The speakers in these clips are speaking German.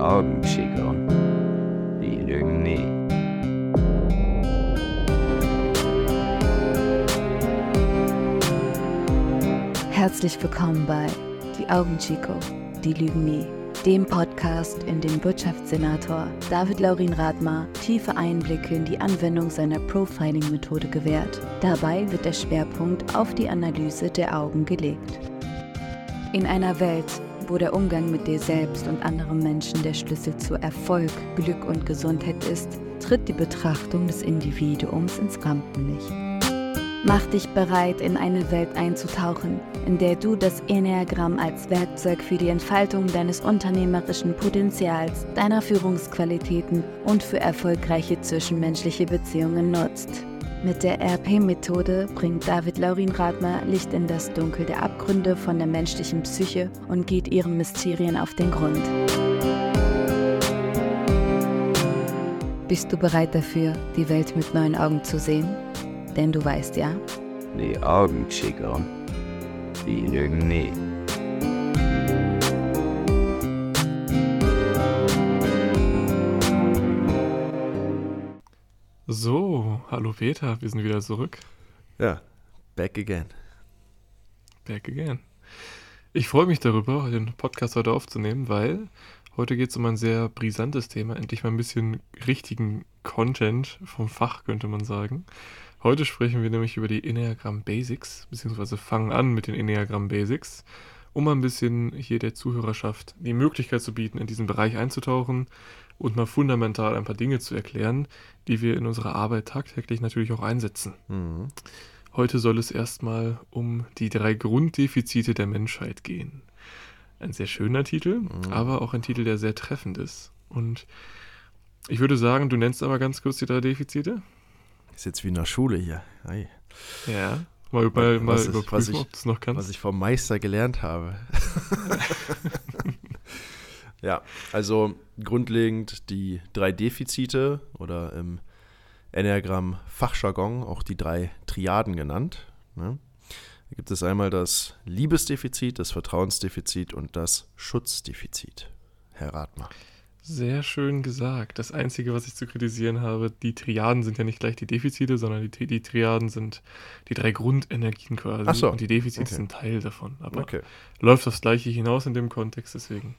Augenschicke, die lügen nie. Herzlich willkommen bei Die Augen Chico, die lügen nie, dem Podcast, in dem Wirtschaftssenator David Laurin Radmar tiefe Einblicke in die Anwendung seiner Profiling-Methode gewährt. Dabei wird der Schwerpunkt auf die Analyse der Augen gelegt. In einer Welt, wo der Umgang mit dir selbst und anderen Menschen der Schlüssel zu Erfolg, Glück und Gesundheit ist, tritt die Betrachtung des Individuums ins Rampenlicht. Mach dich bereit, in eine Welt einzutauchen, in der du das Enneagramm als Werkzeug für die Entfaltung deines unternehmerischen Potenzials, deiner Führungsqualitäten und für erfolgreiche zwischenmenschliche Beziehungen nutzt. Mit der RP-Methode bringt David Laurin Radmer Licht in das Dunkel der Abgründe von der menschlichen Psyche und geht ihren Mysterien auf den Grund. Bist du bereit dafür, die Welt mit neuen Augen zu sehen? Denn du weißt ja, Die Augenschicke, die lügen nie. So, hallo Peter, wir sind wieder zurück. Ja, back again. Back again. Ich freue mich darüber, den Podcast heute aufzunehmen, weil heute geht es um ein sehr brisantes Thema, endlich mal ein bisschen richtigen Content vom Fach, könnte man sagen. Heute sprechen wir nämlich über die Enneagram Basics, beziehungsweise fangen an mit den Enneagram Basics, um mal ein bisschen hier der Zuhörerschaft die Möglichkeit zu bieten, in diesen Bereich einzutauchen und mal fundamental ein paar Dinge zu erklären, die wir in unserer Arbeit tagtäglich natürlich auch einsetzen. Mhm. Heute soll es erstmal um die drei Grunddefizite der Menschheit gehen. Ein sehr schöner Titel, aber auch ein Titel, der sehr treffend ist. Und ich würde sagen, du nennst aber ganz kurz die drei Defizite. Ist jetzt wie in der Schule hier. Ei. Ja. Mal, mal, mal Was überprüfen, ich- ob du es noch kannst. Was ich vom Meister gelernt habe. ja, also grundlegend die drei Defizite oder im Enneagramm Fachjargon auch die drei Triaden genannt. Ne? Da gibt es einmal das Liebesdefizit, das Vertrauensdefizit und das Schutzdefizit. Herr Radmer. Sehr schön gesagt. Das Einzige, was ich zu kritisieren habe, die Triaden sind ja nicht gleich die Defizite, sondern die, die Triaden sind die drei Grundenergien quasi. Ach so, Und die Defizite okay. sind Teil davon. Aber Okay. läuft das Gleiche hinaus in dem Kontext, deswegen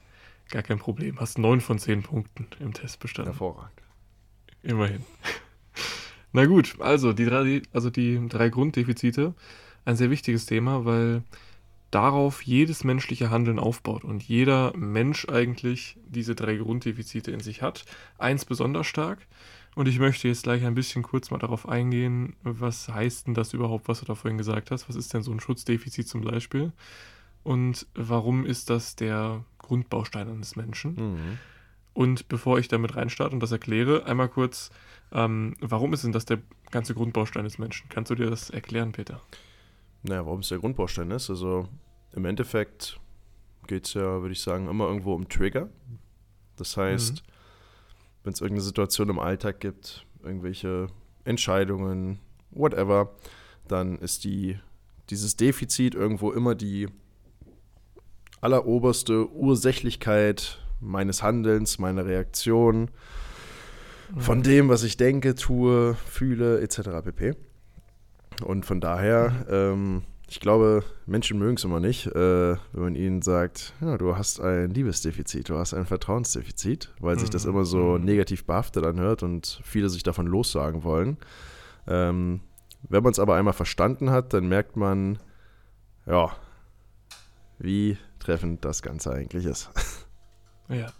gar kein Problem. Hast neun von zehn Punkten im Test bestanden. Hervorragend. Immerhin. Na gut, also die drei, also die drei Grunddefizite, ein sehr wichtiges Thema, weil darauf jedes menschliche Handeln aufbaut und jeder Mensch eigentlich diese drei Grunddefizite in sich hat. Eins besonders stark. Und ich möchte jetzt gleich ein bisschen kurz mal darauf eingehen, was heißt denn das überhaupt, was du da vorhin gesagt hast? Was ist denn so ein Schutzdefizit zum Beispiel? Und warum ist das der Grundbaustein eines Menschen? Mhm. Und bevor ich damit reinstarte und das erkläre, einmal kurz, ähm, warum ist denn das der ganze Grundbaustein des Menschen? Kannst du dir das erklären, Peter? Naja, warum es der Grundbaustein ist. Also im Endeffekt geht es ja, würde ich sagen, immer irgendwo um Trigger. Das heißt, wenn es irgendeine Situation im Alltag gibt, irgendwelche Entscheidungen, whatever, dann ist die, dieses Defizit irgendwo immer die alleroberste Ursächlichkeit meines Handelns, meiner Reaktion, von dem, was ich denke, tue, fühle, etc. pp. Und von daher, ähm, ich glaube, Menschen mögen es immer nicht, äh, wenn man ihnen sagt, ja, du hast ein Liebesdefizit, du hast ein Vertrauensdefizit, weil sich das Mhm. immer so Mhm. negativ behaftet anhört und viele sich davon lossagen wollen. Ähm, wenn man es aber einmal verstanden hat, dann merkt man, ja, wie treffend das Ganze eigentlich ist. Ja.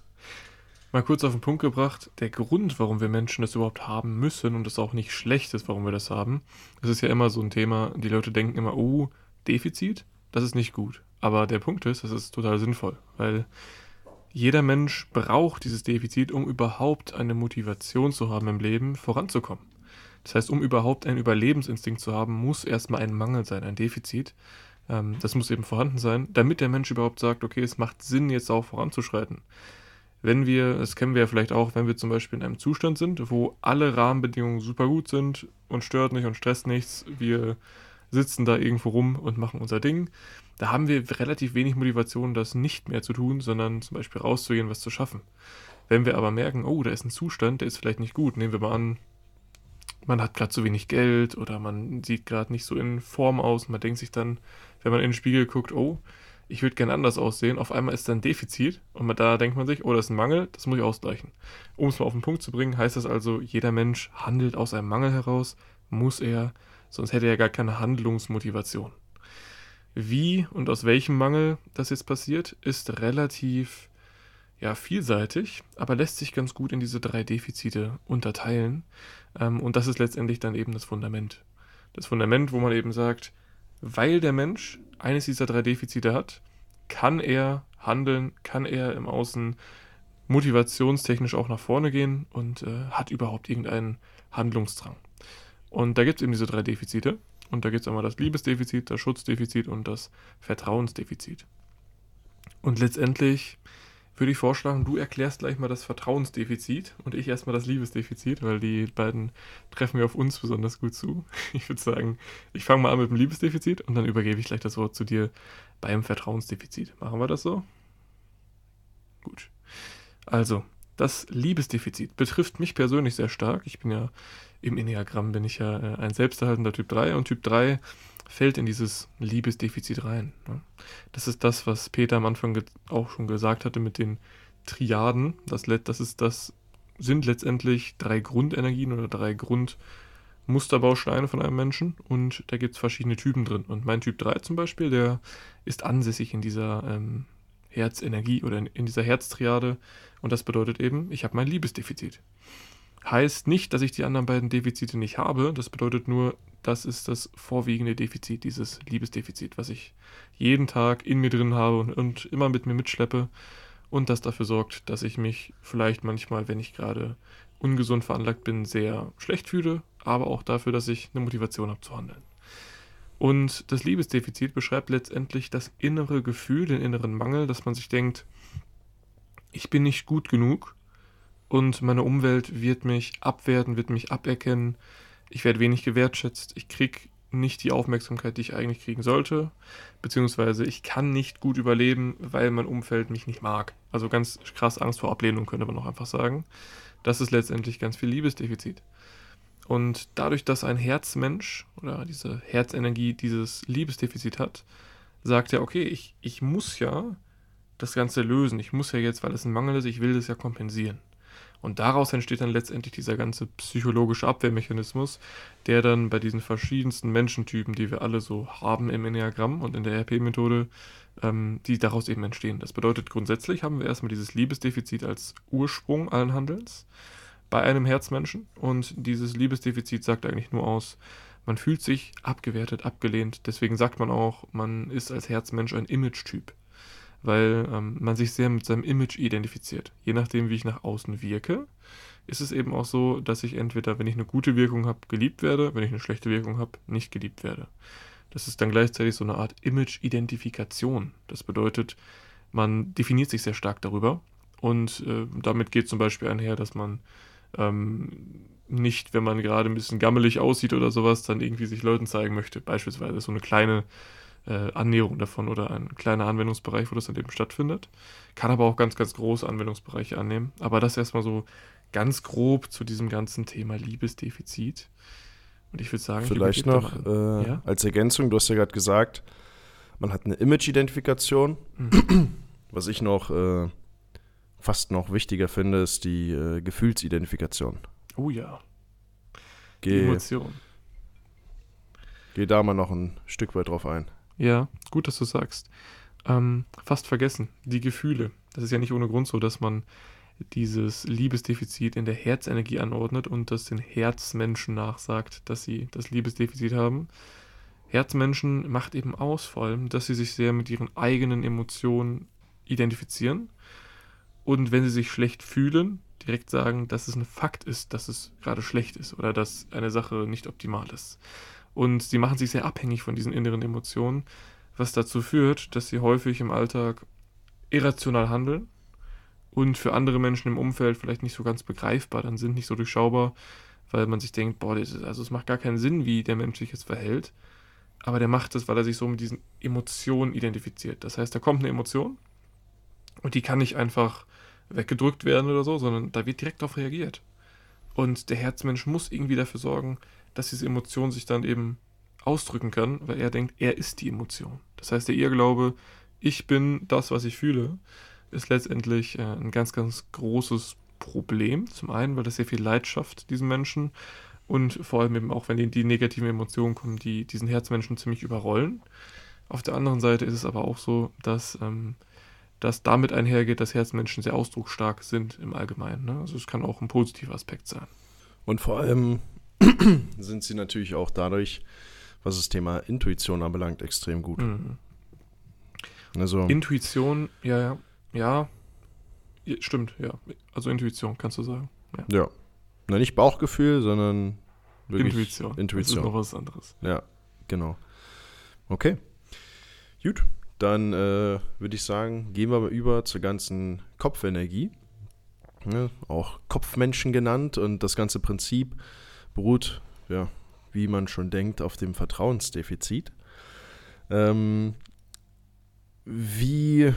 Mal kurz auf den Punkt gebracht, der Grund, warum wir Menschen das überhaupt haben müssen und es auch nicht schlecht ist, warum wir das haben, das ist ja immer so ein Thema, die Leute denken immer, oh, Defizit, das ist nicht gut. Aber der Punkt ist, das ist total sinnvoll, weil jeder Mensch braucht dieses Defizit, um überhaupt eine Motivation zu haben im Leben, voranzukommen. Das heißt, um überhaupt einen Überlebensinstinkt zu haben, muss erstmal ein Mangel sein, ein Defizit. Ähm, das muss eben vorhanden sein, damit der Mensch überhaupt sagt, okay, es macht Sinn, jetzt auch voranzuschreiten. Wenn wir, das kennen wir ja vielleicht auch, wenn wir zum Beispiel in einem Zustand sind, wo alle Rahmenbedingungen super gut sind und stört nicht und stresst nichts, wir sitzen da irgendwo rum und machen unser Ding, da haben wir relativ wenig Motivation, das nicht mehr zu tun, sondern zum Beispiel rauszugehen, was zu schaffen. Wenn wir aber merken, oh, da ist ein Zustand, der ist vielleicht nicht gut, nehmen wir mal an, man hat gerade zu wenig Geld oder man sieht gerade nicht so in Form aus. Man denkt sich dann, wenn man in den Spiegel guckt, oh, ich würde gerne anders aussehen. Auf einmal ist da ein Defizit und da denkt man sich, oh, das ist ein Mangel, das muss ich ausgleichen. Um es mal auf den Punkt zu bringen, heißt das also, jeder Mensch handelt aus einem Mangel heraus, muss er, sonst hätte er gar keine Handlungsmotivation. Wie und aus welchem Mangel das jetzt passiert, ist relativ ja, vielseitig, aber lässt sich ganz gut in diese drei Defizite unterteilen. Ähm, und das ist letztendlich dann eben das Fundament. Das Fundament, wo man eben sagt, weil der Mensch eines dieser drei Defizite hat, kann er handeln, kann er im Außen motivationstechnisch auch nach vorne gehen und äh, hat überhaupt irgendeinen Handlungsdrang. Und da gibt es eben diese drei Defizite. Und da gibt es einmal das Liebesdefizit, das Schutzdefizit und das Vertrauensdefizit. Und letztendlich würde ich vorschlagen, du erklärst gleich mal das Vertrauensdefizit und ich erstmal das Liebesdefizit, weil die beiden treffen mir auf uns besonders gut zu. Ich würde sagen, ich fange mal an mit dem Liebesdefizit und dann übergebe ich gleich das Wort zu dir beim Vertrauensdefizit. Machen wir das so? Gut. Also, das Liebesdefizit betrifft mich persönlich sehr stark. Ich bin ja im Enneagramm bin ich ja äh, ein selbsterhaltender Typ 3 und Typ 3 fällt in dieses Liebesdefizit rein. Ne? Das ist das, was Peter am Anfang auch schon gesagt hatte mit den Triaden. Das, das ist das sind letztendlich drei Grundenergien oder drei Grundmusterbausteine von einem Menschen und da gibt es verschiedene Typen drin. Und mein Typ 3 zum Beispiel, der ist ansässig in dieser ähm, Herzenergie oder in, in dieser Herztriade und das bedeutet eben, ich habe mein Liebesdefizit. Heißt nicht, dass ich die anderen beiden Defizite nicht habe, das bedeutet nur, das ist das vorwiegende Defizit, dieses Liebesdefizit, was ich jeden Tag in mir drin habe und, und immer mit mir mitschleppe und das dafür sorgt, dass ich mich vielleicht manchmal, wenn ich gerade ungesund veranlagt bin, sehr schlecht fühle, aber auch dafür, dass ich eine Motivation habe zu handeln. Und das Liebesdefizit beschreibt letztendlich das innere Gefühl, den inneren Mangel, dass man sich denkt, ich bin nicht gut genug und meine Umwelt wird mich abwerten, wird mich aberkennen, ich werde wenig gewertschätzt, ich kriege nicht die Aufmerksamkeit, die ich eigentlich kriegen sollte, beziehungsweise ich kann nicht gut überleben, weil mein Umfeld mich nicht mag. Also ganz krass Angst vor Ablehnung könnte man auch einfach sagen. Das ist letztendlich ganz viel Liebesdefizit. Und dadurch, dass ein Herzmensch oder diese Herzenergie dieses Liebesdefizit hat, sagt er, okay, ich, ich muss ja das Ganze lösen. Ich muss ja jetzt, weil es ein Mangel ist, ich will das ja kompensieren. Und daraus entsteht dann letztendlich dieser ganze psychologische Abwehrmechanismus, der dann bei diesen verschiedensten Menschentypen, die wir alle so haben im Enneagramm und in der RP-Methode, ähm, die daraus eben entstehen. Das bedeutet, grundsätzlich haben wir erstmal dieses Liebesdefizit als Ursprung allen Handelns bei einem Herzmenschen. Und dieses Liebesdefizit sagt eigentlich nur aus, man fühlt sich abgewertet, abgelehnt. Deswegen sagt man auch, man ist als Herzmensch ein Image-Typ weil ähm, man sich sehr mit seinem Image identifiziert. Je nachdem, wie ich nach außen wirke, ist es eben auch so, dass ich entweder, wenn ich eine gute Wirkung habe, geliebt werde, wenn ich eine schlechte Wirkung habe, nicht geliebt werde. Das ist dann gleichzeitig so eine Art Image-Identifikation. Das bedeutet, man definiert sich sehr stark darüber und äh, damit geht zum Beispiel einher, dass man ähm, nicht, wenn man gerade ein bisschen gammelig aussieht oder sowas, dann irgendwie sich Leuten zeigen möchte. Beispielsweise so eine kleine äh, Annäherung davon oder ein kleiner Anwendungsbereich, wo das dann eben stattfindet. Kann aber auch ganz, ganz große Anwendungsbereiche annehmen. Aber das erstmal so ganz grob zu diesem ganzen Thema Liebesdefizit. Und ich würde sagen, vielleicht noch äh, ja? als Ergänzung, du hast ja gerade gesagt, man hat eine Image-Identifikation. Mhm. Was ich noch äh, fast noch wichtiger finde, ist die äh, Gefühlsidentifikation. Oh ja. Geh, Emotion. Geh da mal noch ein Stück weit drauf ein. Ja, gut, dass du sagst. Ähm, fast vergessen, die Gefühle. Das ist ja nicht ohne Grund so, dass man dieses Liebesdefizit in der Herzenergie anordnet und das den Herzmenschen nachsagt, dass sie das Liebesdefizit haben. Herzmenschen macht eben aus, vor allem, dass sie sich sehr mit ihren eigenen Emotionen identifizieren und wenn sie sich schlecht fühlen, direkt sagen, dass es ein Fakt ist, dass es gerade schlecht ist oder dass eine Sache nicht optimal ist. Und sie machen sich sehr abhängig von diesen inneren Emotionen, was dazu führt, dass sie häufig im Alltag irrational handeln und für andere Menschen im Umfeld vielleicht nicht so ganz begreifbar dann sind, nicht so durchschaubar, weil man sich denkt, boah, das ist, also es macht gar keinen Sinn, wie der Mensch sich jetzt verhält. Aber der macht es, weil er sich so mit diesen Emotionen identifiziert. Das heißt, da kommt eine Emotion und die kann ich einfach weggedrückt werden oder so, sondern da wird direkt darauf reagiert. Und der Herzmensch muss irgendwie dafür sorgen, dass diese Emotion sich dann eben ausdrücken kann, weil er denkt, er ist die Emotion. Das heißt, der Irrglaube, ich bin das, was ich fühle, ist letztendlich äh, ein ganz, ganz großes Problem. Zum einen, weil das sehr viel Leid schafft, diesen Menschen. Und vor allem eben auch, wenn die, die negativen Emotionen kommen, die diesen Herzmenschen ziemlich überrollen. Auf der anderen Seite ist es aber auch so, dass ähm, das damit einhergeht, dass Herzmenschen sehr ausdrucksstark sind im Allgemeinen. Ne? Also es kann auch ein positiver Aspekt sein. Und vor allem sind sie natürlich auch dadurch, was das Thema Intuition anbelangt, extrem gut. Mhm. Also, Intuition, ja, ja, ja, ja, stimmt, ja. Also Intuition, kannst du sagen. ja. Na, nicht Bauchgefühl, sondern wirklich Intuition. Das ist Intuition. noch was anderes. Ja, genau. Okay. Gut, dann äh, würde ich sagen, gehen wir mal über zur ganzen Kopfenergie. Ne, auch Kopfmenschen genannt. Und das ganze Prinzip beruht, ja, wie man schon denkt, auf dem Vertrauensdefizit. Ähm, wie äh,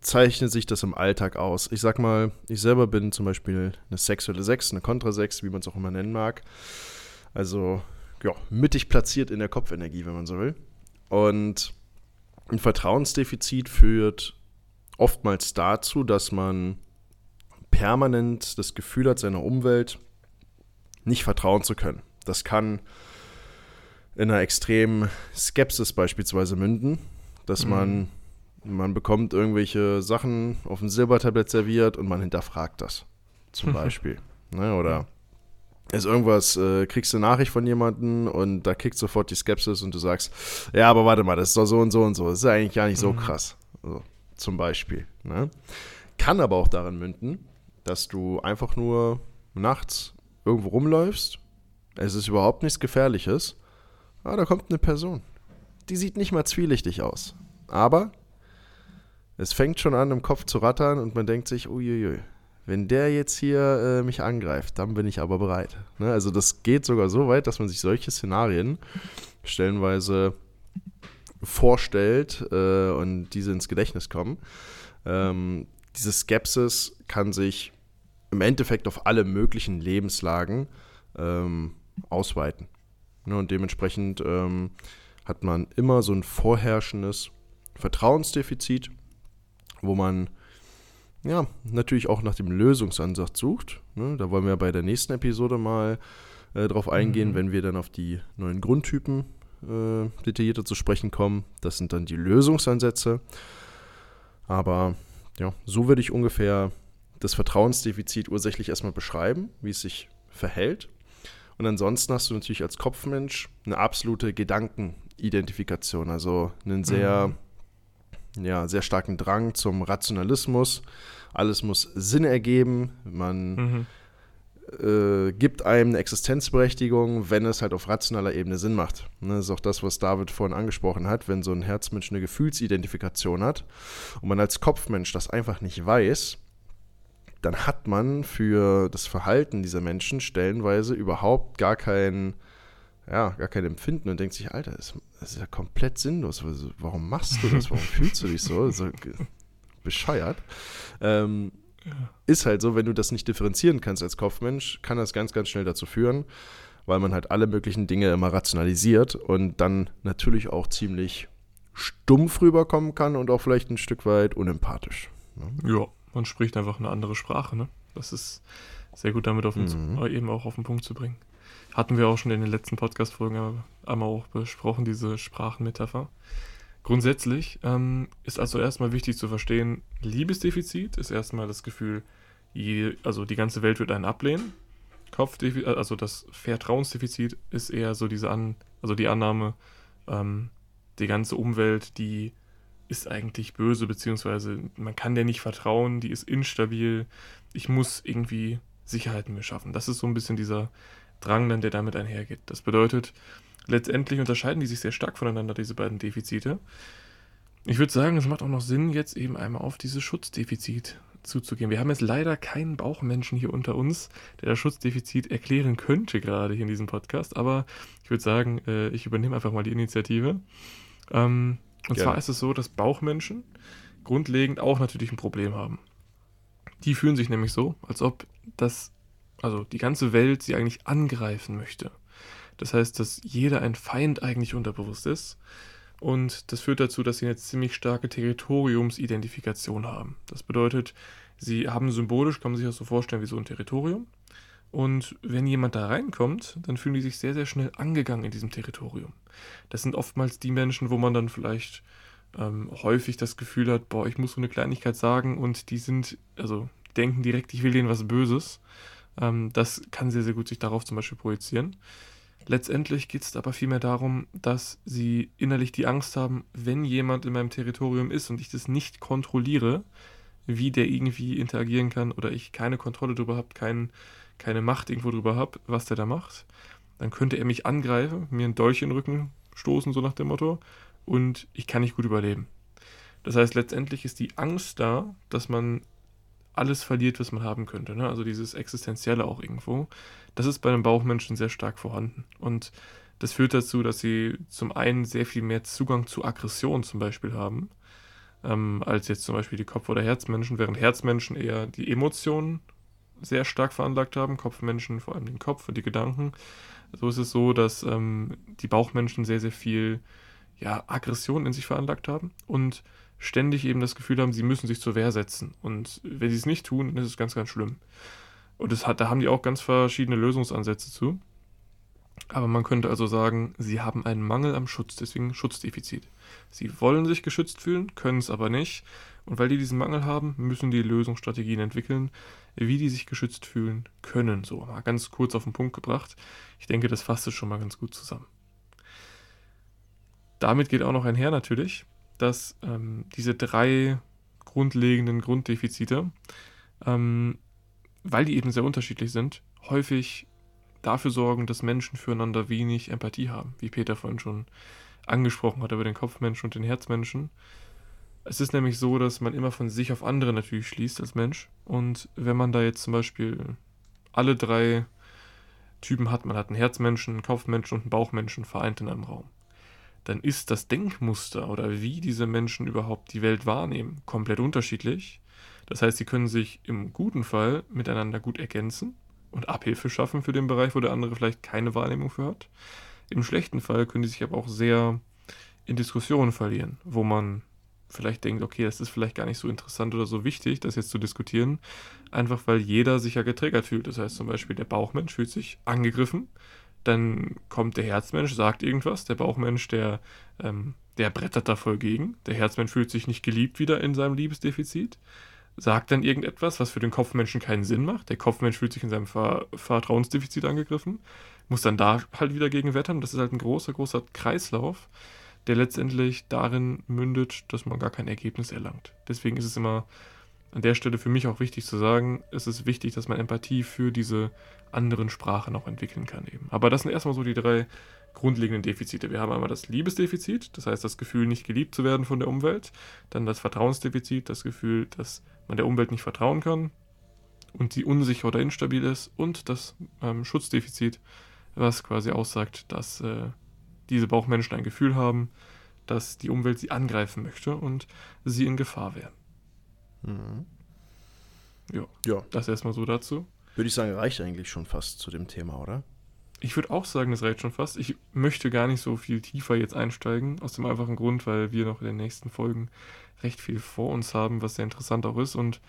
zeichnet sich das im Alltag aus? Ich sag mal, ich selber bin zum Beispiel eine sexuelle 6, eine Kontra 6, wie man es auch immer nennen mag. Also, ja, mittig platziert in der Kopfenergie, wenn man so will. Und ein Vertrauensdefizit führt oftmals dazu, dass man permanent das Gefühl hat, seiner Umwelt nicht vertrauen zu können. Das kann in einer extremen Skepsis beispielsweise münden, dass Mhm. man, man bekommt irgendwelche Sachen auf dem Silbertablett serviert und man hinterfragt das. Zum Beispiel. ne, oder ist irgendwas, äh, kriegst du eine Nachricht von jemandem und da kickt sofort die Skepsis und du sagst, ja, aber warte mal, das ist doch so und so und so. Das ist ja eigentlich gar nicht so Mhm. krass. So, zum Beispiel. Ne? Kann aber auch daran münden, dass du einfach nur nachts irgendwo rumläufst. Es ist überhaupt nichts Gefährliches. Ah, da kommt eine Person. Die sieht nicht mal zwielichtig aus. Aber es fängt schon an, im Kopf zu rattern und man denkt sich, uiuiui, wenn der jetzt hier äh, mich angreift, dann bin ich aber bereit. Ne? Also das geht sogar so weit, dass man sich solche Szenarien stellenweise vorstellt äh, und diese ins Gedächtnis kommen. Ähm, diese Skepsis kann sich im Endeffekt auf alle möglichen Lebenslagen ähm, ausweiten. Ne, und dementsprechend ähm, hat man immer so ein vorherrschendes Vertrauensdefizit, wo man ja natürlich auch nach dem Lösungsansatz sucht. Ne, da wollen wir bei der nächsten Episode mal äh, drauf eingehen, Mhm. wenn wir dann auf die neuen Grundtypen äh, detaillierter zu sprechen kommen. Das sind dann die Lösungsansätze. Aber ja, so würde ich ungefähr das Vertrauensdefizit ursächlich erstmal beschreiben, wie es sich verhält. Und ansonsten hast du natürlich als Kopfmensch eine absolute Gedankenidentifikation, also einen sehr, ja, sehr starken Drang zum Rationalismus. Alles muss Sinn ergeben. Man Mhm. äh, gibt einem eine Existenzberechtigung, wenn es halt auf rationaler Ebene Sinn macht. Ne, das ist auch das, was David vorhin angesprochen hat, wenn so ein Herzmensch eine Gefühlsidentifikation hat und man als Kopfmensch das einfach nicht weiß, dann hat man für das Verhalten dieser Menschen stellenweise überhaupt gar kein, ja, gar kein Empfinden und denkt sich, Alter, das, ist ja komplett sinnlos. Warum machst du das? Warum fühlst du dich so? so bescheuert. Ähm, ist halt so, wenn du das nicht differenzieren kannst als Kopfmensch, kann das ganz, ganz schnell dazu führen, weil man halt alle möglichen Dinge immer rationalisiert und dann natürlich auch ziemlich stumpf rüberkommen kann und auch vielleicht ein Stück weit unempathisch. Ne? Ja, man spricht einfach eine andere Sprache, ne? Das ist sehr gut damit auf den, Mhm. äh, eben auch auf den Punkt zu bringen. Hatten wir auch schon in den letzten Podcast-Folgen einmal auch besprochen, diese Sprachenmetapher. Grundsätzlich ähm, ist also erstmal wichtig zu verstehen, Liebesdefizit ist erstmal das Gefühl, je, also die ganze Welt wird einen ablehnen. Kopfdefizit, also das Vertrauensdefizit ist eher so diese An, also die Annahme, ähm, die ganze Umwelt, die ist eigentlich böse, beziehungsweise man kann der nicht vertrauen, die ist instabil, ich muss irgendwie Sicherheit in mir schaffen. Das ist so ein bisschen dieser Drang dann, der damit einhergeht. Das bedeutet, letztendlich unterscheiden die sich sehr stark voneinander, diese beiden Defizite. Ich würde sagen, es macht auch noch Sinn, jetzt eben einmal auf dieses Schutzdefizit zuzugehen. Wir haben jetzt leider keinen Bauchmenschen hier unter uns, der das Schutzdefizit erklären könnte, gerade hier in diesem Podcast, aber ich würde sagen, äh, ich übernehme einfach mal die Initiative. Ähm, und Gerne. zwar ist es so, dass Bauchmenschen grundlegend auch natürlich ein Problem haben. Die fühlen sich nämlich so, als ob das, also die ganze Welt sie eigentlich angreifen möchte. Das heißt, dass jeder ein Feind eigentlich unterbewusst ist. Und das führt dazu, dass sie eine ziemlich starke Territoriumsidentifikation haben. Das bedeutet, sie haben symbolisch, kann man sich das so vorstellen, wie so ein Territorium. Und wenn jemand da reinkommt, dann fühlen die sich sehr, sehr schnell angegangen in diesem Territorium. Das sind oftmals die Menschen, wo man dann vielleicht ähm, häufig das Gefühl hat, boah, ich muss so eine Kleinigkeit sagen und die sind, also denken direkt, ich will denen was Böses. Ähm, das kann sehr, sehr gut sich darauf zum Beispiel projizieren. Letztendlich geht es aber vielmehr darum, dass sie innerlich die Angst haben, wenn jemand in meinem Territorium ist und ich das nicht kontrolliere, wie der irgendwie interagieren kann oder ich keine Kontrolle darüber habe, kein, keine Macht irgendwo darüber habe, was der da macht, dann könnte er mich angreifen, mir einen Dolch in den Rücken stoßen, so nach dem Motto, und ich kann nicht gut überleben. Das heißt, letztendlich ist die Angst da, dass man alles verliert, was man haben könnte. Ne? Also dieses Existenzielle auch irgendwo. Das ist bei einem Bauchmenschen sehr stark vorhanden. Und das führt dazu, dass sie zum einen sehr viel mehr Zugang zu Aggression zum Beispiel haben, ähm, als jetzt zum Beispiel die Kopf- oder Herzmenschen, während Herzmenschen eher die Emotionen sehr stark veranlagt haben, Kopfmenschen vor allem den Kopf und die Gedanken. So ist es so, dass ähm, die Bauchmenschen sehr, sehr viel ja, Aggression in sich veranlagt haben und ständig eben das Gefühl haben, sie müssen sich zur Wehr setzen. Und wenn sie es nicht tun, dann ist es ganz, ganz schlimm. Und das hat, da haben die auch ganz verschiedene Lösungsansätze zu. Aber man könnte also sagen, sie haben einen Mangel am Schutz, deswegen Schutzdefizit. Sie wollen sich geschützt fühlen, können es aber nicht. Und weil die diesen Mangel haben, müssen die Lösungsstrategien entwickeln, wie die sich geschützt fühlen können. So, mal ganz kurz auf den Punkt gebracht. Ich denke, das fasst es schon mal ganz gut zusammen. Damit geht auch noch einher natürlich, dass ähm, diese drei grundlegenden Grunddefizite, ähm, weil die eben sehr unterschiedlich sind, häufig dafür sorgen, dass Menschen füreinander wenig Empathie haben, wie Peter vorhin schon angesprochen hat über den Kopfmenschen und den Herzmenschen. Es ist nämlich so, dass man immer von sich auf andere natürlich schließt als Mensch. Und wenn man da jetzt zum Beispiel alle drei Typen hat, man hat einen Herzmenschen, einen Kopfmenschen und einen Bauchmenschen vereint in einem Raum, dann ist das Denkmuster oder wie diese Menschen überhaupt die Welt wahrnehmen komplett unterschiedlich. Das heißt, sie können sich im guten Fall miteinander gut ergänzen und Abhilfe schaffen für den Bereich, wo der andere vielleicht keine Wahrnehmung für hat. Im schlechten Fall können die sich aber auch sehr in Diskussionen verlieren, wo man vielleicht denkt, okay, das ist vielleicht gar nicht so interessant oder so wichtig, das jetzt zu diskutieren, einfach weil jeder sich ja getriggert fühlt. Das heißt zum Beispiel, der Bauchmensch fühlt sich angegriffen, dann kommt der Herzmensch, sagt irgendwas, der Bauchmensch, der, ähm, der brettert da voll gegen, der Herzmensch fühlt sich nicht geliebt wieder in seinem Liebesdefizit, sagt dann irgendetwas, was für den Kopfmenschen keinen Sinn macht, der Kopfmensch fühlt sich in seinem Ver Vertrauensdefizit angegriffen, muss dann da halt wieder gegen wettern, das ist halt ein großer, großer Kreislauf, der letztendlich darin mündet, dass man gar kein Ergebnis erlangt. Deswegen ist es immer an der Stelle für mich auch wichtig zu sagen, es ist wichtig, dass man Empathie für diese anderen Sprachen auch entwickeln kann eben. Aber das sind erstmal so die drei grundlegenden Defizite. Wir haben einmal das Liebesdefizit, das heißt das Gefühl, nicht geliebt zu werden von der Umwelt. Dann das Vertrauensdefizit, das Gefühl, dass man der Umwelt nicht vertrauen kann und sie unsicher oder instabil ist. Und das ähm, Schutzdefizit, was quasi aussagt, dass äh, diese Bauchmenschen ein Gefühl haben, dass die Umwelt sie angreifen möchte und sie in Gefahr wären. Mhm. Ja, ja, das erstmal so dazu. Würde ich sagen, reicht eigentlich schon fast zu dem Thema, oder? Ich würde auch sagen, das reicht schon fast. Ich möchte gar nicht so viel tiefer jetzt einsteigen, aus dem einfachen Grund, weil wir noch in den nächsten Folgen recht viel vor uns haben, was sehr interessant auch ist und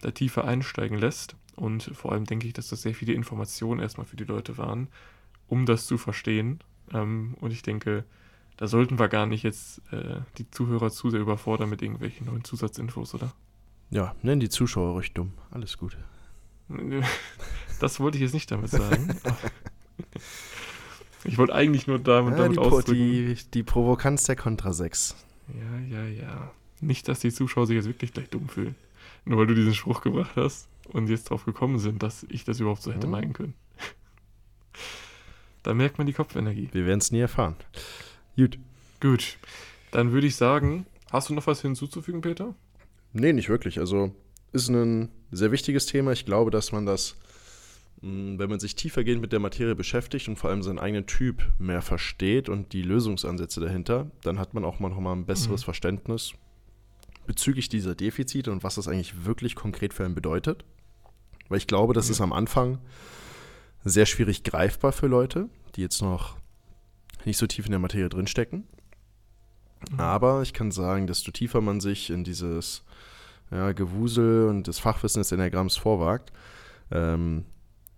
da tiefer einsteigen lässt. Und vor allem denke ich, dass das sehr viele Informationen erstmal für die Leute waren, um das zu verstehen. Ähm, und ich denke, da sollten wir gar nicht jetzt äh, die Zuhörer zu sehr überfordern mit irgendwelchen neuen Zusatzinfos, oder? Ja, nenn die Zuschauer ruhig dumm. Alles gut. Das wollte ich jetzt nicht damit sagen. ich wollte eigentlich nur damit, ja, damit die, ausdrücken. Die, die Provokanz der Contra 6. Ja, ja, ja. Nicht, dass die Zuschauer sich jetzt wirklich gleich dumm fühlen. Nur weil du diesen Spruch gebracht hast und jetzt drauf gekommen sind, dass ich das überhaupt so hätte hm. meinen können. da merkt man die Kopfenergie. Wir werden es nie erfahren. Gut. Gut. Dann würde ich sagen, hast du noch was hinzuzufügen, Peter? Nee, nicht wirklich. Also ist ein sehr wichtiges Thema. Ich glaube, dass man das, hm, wenn man sich tiefergehend mit der Materie beschäftigt und vor allem seinen eigenen Typ mehr versteht und die Lösungsansätze dahinter, dann hat man auch mal noch mal ein besseres mhm. Verständnis, bezüglich dieser Defizite und was das eigentlich wirklich konkret für einen bedeutet. Weil ich glaube, das ist am Anfang sehr schwierig greifbar für Leute, die jetzt noch nicht so tief in der Materie drinstecken. Aber ich kann sagen, desto tiefer man sich in dieses ja, Gewusel und das Fachwissen des Enneagramms vorwagt, ähm,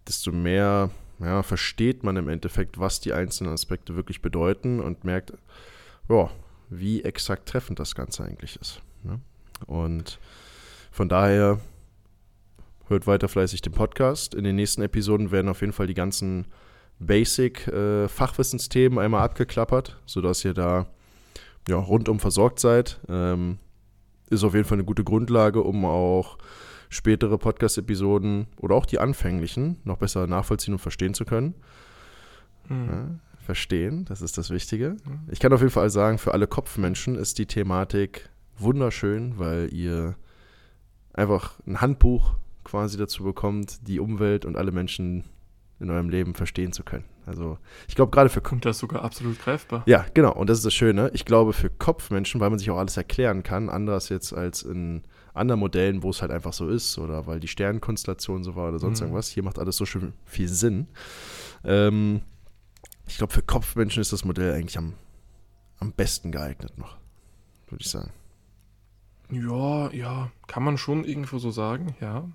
desto mehr ja, versteht man im Endeffekt, was die einzelnen Aspekte wirklich bedeuten und merkt, ja, wie exakt treffend das Ganze eigentlich ist. Ne? Und von daher hört weiter fleißig den Podcast. In den nächsten Episoden werden auf jeden Fall die ganzen Basic-Fachwissensthemen einmal abgeklappert, sodass ihr da ja, rundum versorgt seid. Ähm, ist auf jeden Fall eine gute Grundlage, um auch spätere Podcast-Episoden oder auch die anfänglichen noch besser nachvollziehen und verstehen zu können. Mhm. Ja, verstehen, das ist das Wichtige. Ich kann auf jeden Fall sagen, für alle Kopfmenschen ist die Thematik wunderschön, weil ihr einfach ein Handbuch quasi dazu bekommt, die Umwelt und alle Menschen in eurem Leben verstehen zu können. Also ich glaube gerade für Kommt das sogar absolut greifbar. ja, genau. Und das ist das Schöne. Ich glaube, für Kopfmenschen, weil man sich auch alles erklären kann, anders jetzt als in anderen Modellen, wo es halt einfach so ist oder weil die Sternenkonstellation so war oder sonst Mhm. irgendwas. Hier macht alles so schön viel Sinn. Ähm, ich glaube, für Kopfmenschen ist das Modell eigentlich am, am besten geeignet noch, würde ich sagen. Ja, ja, kann man schon irgendwo so sagen, ja.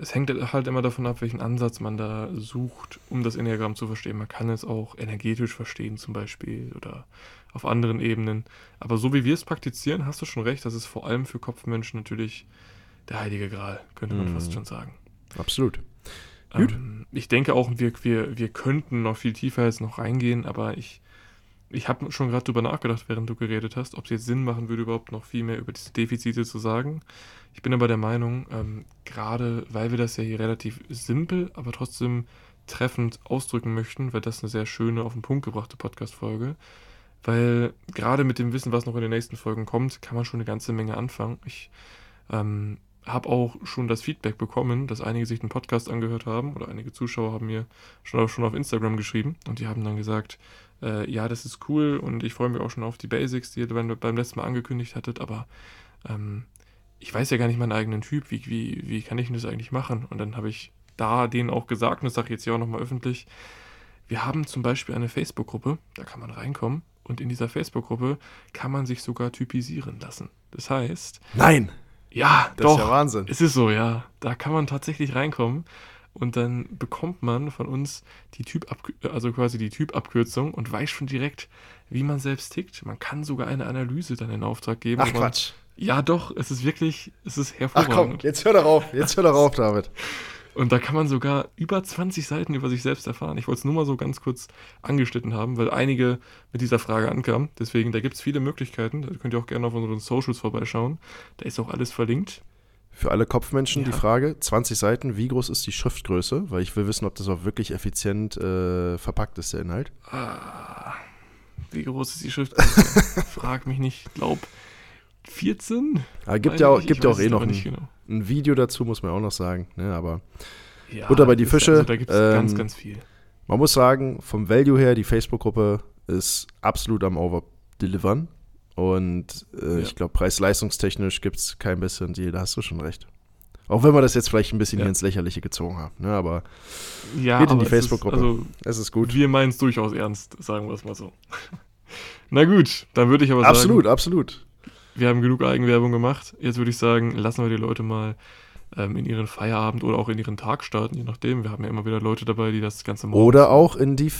Es hängt halt immer davon ab, welchen Ansatz man da sucht, um das Enneagramm zu verstehen. Man kann es auch energetisch verstehen zum Beispiel oder auf anderen Ebenen. Aber so wie wir es praktizieren, hast du schon recht, das ist vor allem für Kopfmenschen natürlich der heilige Gral, könnte man Mhm. fast schon sagen. Absolut. Gut. Ähm, ich denke auch, wir, wir, wir könnten noch viel tiefer jetzt noch reingehen, aber ich, ich habe schon gerade drüber nachgedacht, während du geredet hast, ob es jetzt Sinn machen würde, überhaupt noch viel mehr über diese Defizite zu sagen. Ich bin aber der Meinung, ähm, gerade weil wir das ja hier relativ simpel, aber trotzdem treffend ausdrücken möchten, weil das eine sehr schöne, auf den Punkt gebrachte Podcast-Folge. Weil gerade mit dem Wissen, was noch in den nächsten Folgen kommt, kann man schon eine ganze Menge anfangen. Ich ähm, habe auch schon das Feedback bekommen, dass einige sich den Podcast angehört haben oder einige Zuschauer haben mir schon, schon auf Instagram geschrieben und die haben dann gesagt, äh, ja, das ist cool und ich freue mich auch schon auf die Basics, die ihr beim, beim letzten Mal angekündigt hattet, aber ähm, ich weiß ja gar nicht meinen eigenen Typ, wie, wie, wie kann ich denn das eigentlich machen? Und dann habe ich da denen auch gesagt, und das sage ich jetzt hier auch nochmal öffentlich, wir haben zum Beispiel eine Facebook-Gruppe, da kann man reinkommen und in dieser Facebook-Gruppe kann man sich sogar typisieren lassen. Das heißt, Nein, ja, das doch, ist ja Wahnsinn. es ist so, ja. Da kann man tatsächlich reinkommen und dann bekommt man von uns die Typ also quasi die Typabkürzung und weiß schon direkt, wie man selbst tickt. Man kann sogar eine Analyse dann in Auftrag geben. Ach Quatsch. Ja, doch, es ist wirklich, es ist Ach komm, hervorragend. jetzt hör doch auf, jetzt hör doch auf, David. Und da kann man sogar über 20 Seiten über sich selbst erfahren. Ich wollte es nur mal so ganz kurz angeschnitten haben, weil einige mit dieser Frage ankamen. Deswegen, da gibt es viele Möglichkeiten. Da könnt ihr auch gerne auf unseren Socials vorbeischauen. Da ist auch alles verlinkt. Für alle Kopfmenschen die Ja. Frage, 20 Seiten, wie groß ist die Schriftgröße? Weil ich will wissen, ob das auch wirklich effizient äh, verpackt ist, der Inhalt. Ah, wie groß ist die Schrift? Frag mich nicht. Glaub 14? Aber gibt ja ich auch, gibt ja auch eh noch ein, nicht genau. ein Video dazu, muss man auch noch sagen. Ne? Aber Ja, Butter bei die Fische, Also da gibt es ganz, ähm, ganz viel. man muss sagen, vom Value her, die Facebook-Gruppe ist absolut am Over-Delivern. Und äh, Ja. ich glaube, preis-leistungstechnisch gibt es kein bisschen Deal, da hast du schon recht. Auch wenn wir das jetzt vielleicht ein bisschen Ja. hier ins Lächerliche gezogen haben. Ne? Aber Ja, geht in die aber es ist- Facebook-Gruppe. Also, es ist gut. wir meinen es durchaus ernst, sagen wir es mal so. Na gut, dann würde ich aber Absolut, sagen, absolut. wir haben genug Eigenwerbung gemacht. Jetzt würde ich sagen, lassen wir die Leute mal ähm, in ihren Feierabend oder auch in ihren Tag starten, je nachdem. Wir haben ja immer wieder Leute dabei, die das Ganze morgens Oder auch in die,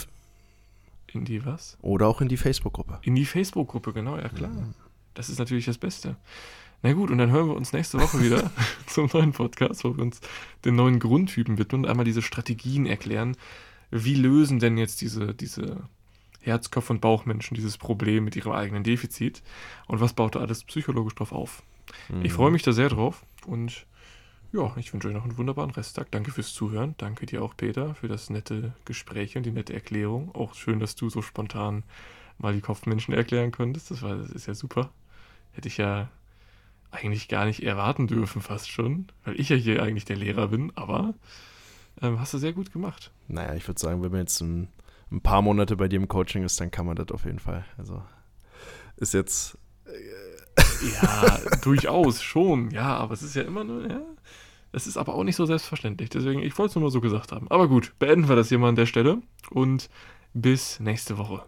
in die was? oder auch in die Facebook-Gruppe. In die Facebook-Gruppe, genau, ja klar. Das ist natürlich das Beste. Na gut, und dann hören wir uns nächste Woche wieder zum neuen Podcast, wo wir uns den neuen Grundtypen widmen und einmal diese Strategien erklären. Wie lösen denn jetzt diese, diese Herz-, Kopf- und Bauchmenschen dieses Problem mit ihrem eigenen Defizit? Und was baut da alles psychologisch drauf auf? Ich freue mich da sehr drauf und ja, ich wünsche euch noch einen wunderbaren Resttag. Danke fürs Zuhören. Danke dir auch, Peter, für das nette Gespräch und die nette Erklärung. Auch schön, dass du so spontan mal die Kopfmenschen erklären konntest. Das, war, das ist ja super. Hätte ich ja eigentlich gar nicht erwarten dürfen, fast schon, weil ich ja hier eigentlich der Lehrer bin, aber ähm, hast du sehr gut gemacht. Naja, ich würde sagen, wenn man jetzt ein, ein paar Monate bei dir im Coaching ist, dann kann man das auf jeden Fall. Also ist jetzt. äh, Ja, durchaus schon. Ja, aber es ist ja immer nur, ja. Es ist aber auch nicht so selbstverständlich. Deswegen, ich wollte es nur mal so gesagt haben. Aber gut, beenden wir das hier mal an der Stelle und bis nächste Woche.